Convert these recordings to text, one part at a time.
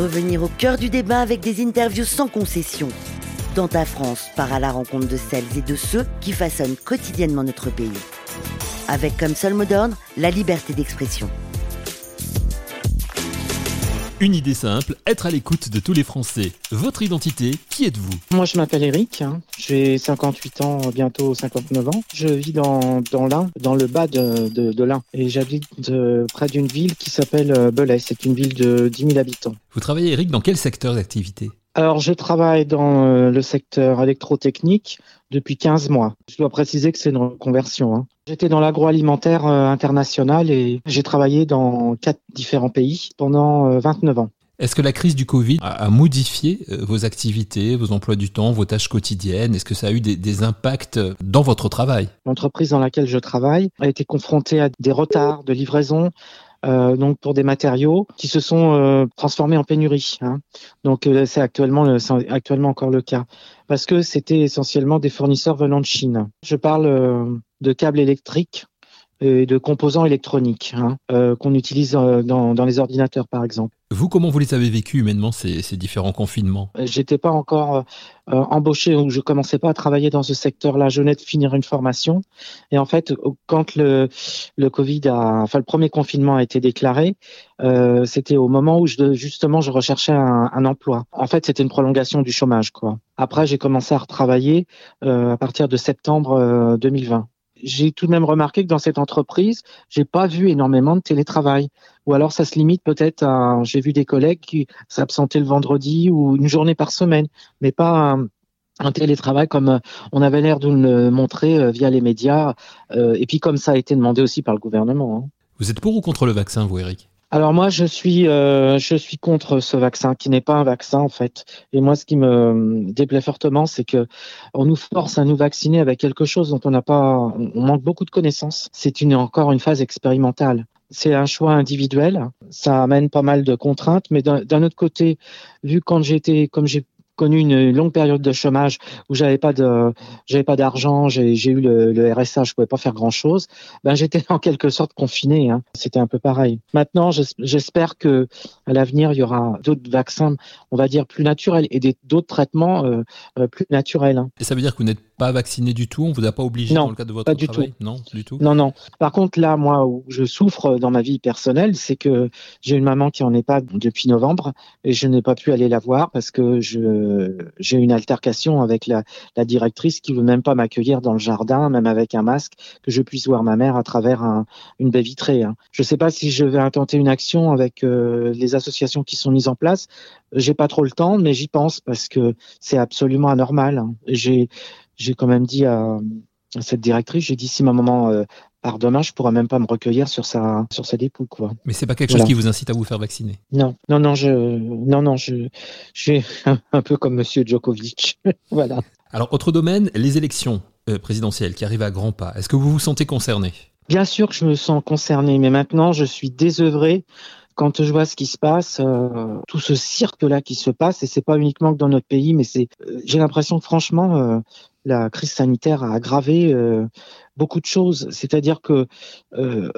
Revenir au cœur du débat avec des interviews sans concession. Dans ta France, part à la rencontre de celles et de ceux qui façonnent quotidiennement notre pays. Avec comme seul mot d'ordre la liberté d'expression. Une idée simple, être à l'écoute de tous les Français. Votre identité, qui êtes-vous Moi, je m'appelle Eric, hein. j'ai 58 ans, bientôt 59 ans. Je vis dans, dans l'Ain, dans le bas de, de, de l'Ain, et j'habite euh, près d'une ville qui s'appelle euh, Belay. C'est une ville de 10 000 habitants. Vous travaillez, Eric, dans quel secteur d'activité? Alors, je travaille dans euh, le secteur électrotechnique depuis 15 mois. Je dois préciser que c'est une reconversion. Hein. J'étais dans l'agroalimentaire euh, international et j'ai travaillé dans quatre différents pays pendant 29 euh, ans. Est-ce que la crise du Covid a modifié vos activités, vos emplois du temps, vos tâches quotidiennes? Est-ce que ça a eu des, impacts dans votre travail? L'entreprise dans laquelle je travaille a été confrontée à des retards de livraison, euh, donc pour des matériaux qui se sont euh, transformés en pénurie. Hein. Donc euh, c'est actuellement encore le cas parce que c'était essentiellement des fournisseurs venant de Chine. Je parle de câbles électriques et de composants électroniques hein, qu'on utilise dans, dans les ordinateurs par exemple. Vous, comment vous les avez vécus humainement, ces, ces différents confinements? J'étais pas encore euh, embauché ou je commençais pas à travailler dans ce secteur-là. Je venais de finir une formation. Et en fait, quand le, le Covid a, enfin, le premier confinement a été déclaré, euh, c'était au moment où je, justement je recherchais un, un emploi. En fait, c'était une prolongation du chômage, quoi. Après, j'ai commencé à retravailler euh, à partir de septembre 2020 euh, j'ai tout de même remarqué que dans cette entreprise, j'ai pas vu énormément de télétravail. Ou alors ça se limite peut-être à, j'ai vu des collègues qui s'absentaient le vendredi ou une journée par semaine, mais pas un, télétravail comme euh, on avait l'air de le montrer euh, via les médias, euh, et puis comme ça a été demandé aussi par le gouvernement. Hein. Vous êtes pour ou contre le vaccin, vous, Eric? Alors moi, je suis, euh, je suis contre ce vaccin qui n'est pas un vaccin en fait. Et moi, ce qui me déplaît fortement, c'est que on nous force à nous vacciner avec quelque chose dont on n'a pas, on manque beaucoup de connaissances. C'est une encore une phase expérimentale. C'est un choix individuel. Ça amène pas mal de contraintes, mais d'un autre côté, vu quand j'étais, comme j'ai connu une longue période de chômage où j'avais pas j'avais pas d'argent, j'ai, eu le, RSA, je pouvais pas faire grand chose. Ben j'étais en quelque sorte confiné. Hein. C'était un peu pareil. Maintenant, j'espère que à l'avenir il y aura d'autres vaccins, on va dire plus naturels et d'autres traitements euh, euh, plus naturels. Hein. Et ça veut dire que vous n'êtes pas vacciné du tout On vous a pas obligé dans le cadre de votre pas du travail tout. Non, du tout. Non, non. Par contre, là, moi, où je souffre dans ma vie personnelle, c'est que j'ai une maman qui en est pas depuis novembre et je n'ai pas pu aller la voir parce que je j'ai une altercation avec la, la directrice qui veut même pas m'accueillir dans le jardin, même avec un masque, que je puisse voir ma mère à travers un, une baie vitrée. Hein. Je sais pas si je vais intenter une action avec euh, les associations qui sont mises en place. J'ai pas trop le temps, mais j'y pense parce que c'est absolument anormal. Hein. J'ai j'ai quand même dit à, cette directrice, j'ai dit si ma maman euh, part demain, je pourrais même pas me recueillir sur sa sur sa dépouille quoi. Mais c'est pas quelque chose qui vous incite à vous faire vacciner? Non, non, non, je non non je je suis un, peu comme Monsieur Djokovic, voilà. Alors autre domaine, les élections euh, présidentielles qui arrivent à grands pas. Est-ce que vous vous sentez concerné? Bien sûr que je me sens concerné, mais maintenant je suis désœuvré quand je vois ce qui se passe, euh, tout ce cirque-là qui se passe, et c'est pas uniquement que dans notre pays, mais c'est, euh, j'ai l'impression que franchement, euh, la crise sanitaire a aggravé beaucoup de choses. C'est-à-dire que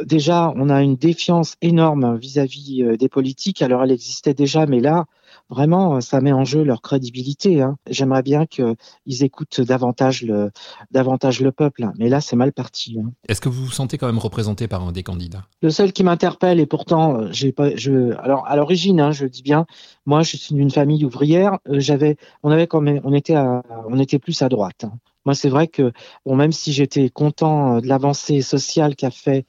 déjà, on a une défiance énorme vis-à-vis des politiques. Alors, elle existait déjà, mais là, vraiment, ça met en jeu leur crédibilité. Hein. J'aimerais bien qu'ils écoutent davantage le, davantage le peuple, mais là, c'est mal parti. Hein. Est-ce que vous vous sentez quand même représenté par un des candidats? Le seul qui m'interpelle, et pourtant, euh, j'ai pas, je, alors à l'origine, hein, je dis bien, moi, je suis d'une famille ouvrière. Euh, j'avais, on avait quand même, on était, à, on était plus à droite. Moi, c'est vrai que, bon, même si j'étais content euh, de l'avancée sociale qu'a fait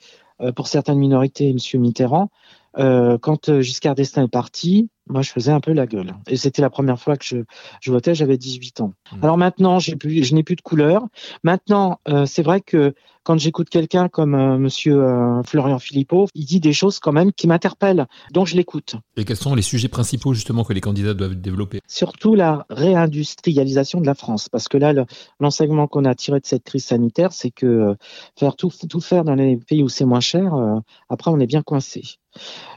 pour certaines minorités M. Mitterrand, euh, quand Giscard d'Estaing est parti, moi, je faisais un peu la gueule. Et c'était la première fois que je, je votais, j'avais 18 ans. Mmh. Alors maintenant, j'ai plus, je n'ai plus de couleur. Maintenant, euh, c'est vrai que quand j'écoute quelqu'un comme euh, Monsieur euh, Florian Philippot, il dit des choses quand même qui m'interpellent, donc je l'écoute. Et quels sont les sujets principaux justement que les candidats doivent développer? Surtout la réindustrialisation de la France, parce que là, l'enseignement qu'on a tiré de cette crise sanitaire, c'est que euh, faire tout, tout faire dans les pays où c'est moins cher, après on est bien coincé.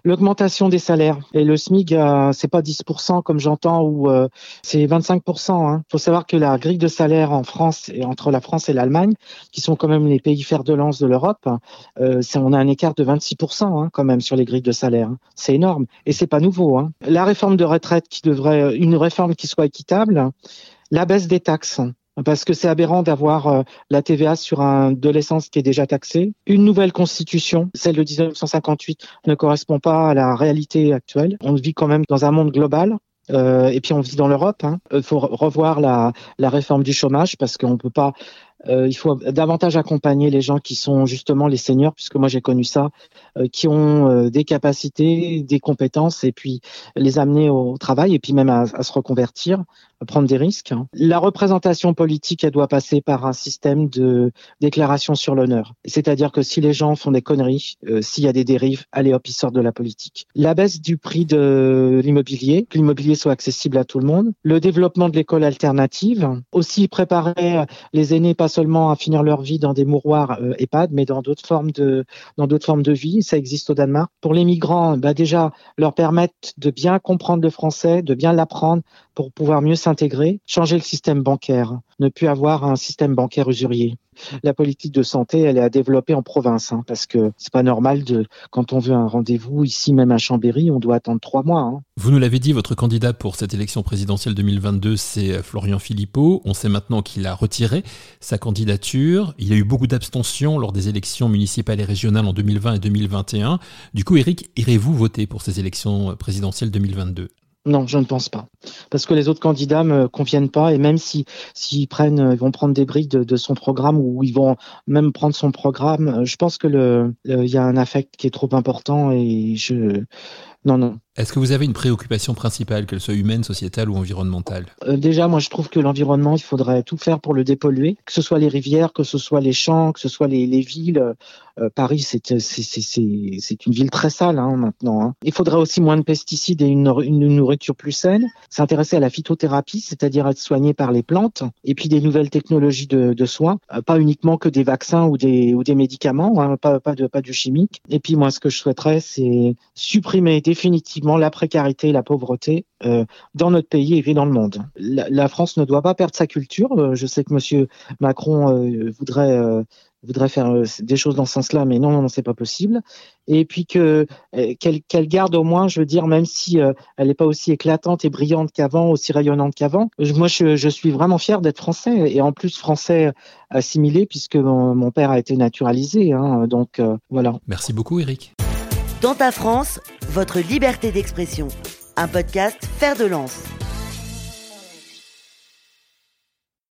L'augmentation des salaires et le SMIC a c'est pas 10% comme j'entends ou euh, c'est 25%. Il faut savoir que la grille de salaire en France et entre la France et l'Allemagne, qui sont quand même les pays fer de lance de l'Europe, euh, on a un écart de 26% hein, quand même sur les grilles de salaire. C'est énorme et c'est pas nouveau. Hein. La réforme de retraite qui devrait une réforme qui soit équitable, la baisse des taxes parce que c'est aberrant d'avoir euh, la TVA sur un de l'essence qui est déjà taxé. Une nouvelle constitution, celle de 1958, ne correspond pas à la réalité actuelle. On vit quand même dans un monde global. Euh, et puis on vit dans l'Europe. Il hein. faut revoir la, la réforme du chômage parce qu'on peut pas euh, il faut davantage accompagner les gens qui sont justement les seniors, puisque moi j'ai connu ça, qui ont euh, des capacités, des compétences, et puis les amener au travail, et puis même à, à se reconvertir, à prendre des risques. La représentation politique, elle doit passer par un système de déclaration sur l'honneur. C'est-à-dire que si les gens font des conneries, s'il y a des dérives, allez hop, ils sortent de la politique. La baisse du prix de l'immobilier, que l'immobilier soit accessible à tout le monde. Le développement de l'école alternative. Aussi préparer les aînés pas seulement à finir leur vie dans des mouroirs euh, EHPAD, mais dans d'autres formes de dans d'autres formes de vie. Ça existe au Danemark. Pour les migrants, bah déjà leur permettre de bien comprendre le français, de bien l'apprendre pour pouvoir mieux s'intégrer, changer le système bancaire, ne plus avoir un système bancaire usurier. La politique de santé, elle est à développer en province, hein, parce que c'est pas normal de, quand on veut un rendez-vous ici, même à Chambéry, on doit attendre trois mois. Hein. Vous nous l'avez dit, votre candidat pour cette élection présidentielle 2022, c'est euh, Florian Philippot. On sait maintenant qu'il a retiré sa candidature. Il y a eu beaucoup d'abstention lors des élections municipales et régionales en 2020 et 2021. Du coup, Eric, irez-vous voter pour ces élections euh, présidentielles 2022 non, je ne pense pas. Parce que les autres candidats me conviennent pas et même si s'ils prennent, ils vont prendre des briques de, son programme ou ils vont même prendre son programme, je pense que le, il y a un affect qui est trop important et je, non, non. Est-ce que vous avez une préoccupation principale, qu'elle soit humaine, sociétale ou environnementale? Euh, Déjà, moi, je trouve que l'environnement, il faudrait tout faire pour le dépolluer, que ce soit les rivières, que ce soit les champs, que ce soit les, les villes. Euh, Paris, c'est une ville très sale hein, maintenant. Hein. Il faudrait aussi moins de pesticides et une, nourriture plus saine. S'intéresser à la phytothérapie, c'est-à-dire être soigné par les plantes, et puis des nouvelles technologies de, soins, euh, pas uniquement que des vaccins ou des, médicaments, hein, pas du chimique. Et puis moi, ce que je souhaiterais, c'est supprimer définitivement la précarité la pauvreté euh, dans notre pays et dans le monde. La, France ne doit pas perdre sa culture. Euh, je sais que Monsieur Macron euh, voudrait voudrait faire des choses dans ce sens-là, mais non, non, non c'est pas possible. Et puis que qu'elle garde au moins, je veux dire, même si elle n'est pas aussi éclatante et brillante qu'avant, aussi rayonnante qu'avant. Moi, je, suis vraiment fier d'être français et en plus français assimilé puisque mon, père a été naturalisé. Hein, donc voilà. Merci beaucoup, Eric. Dans ta France, votre liberté d'expression. Un podcast Faire de lance.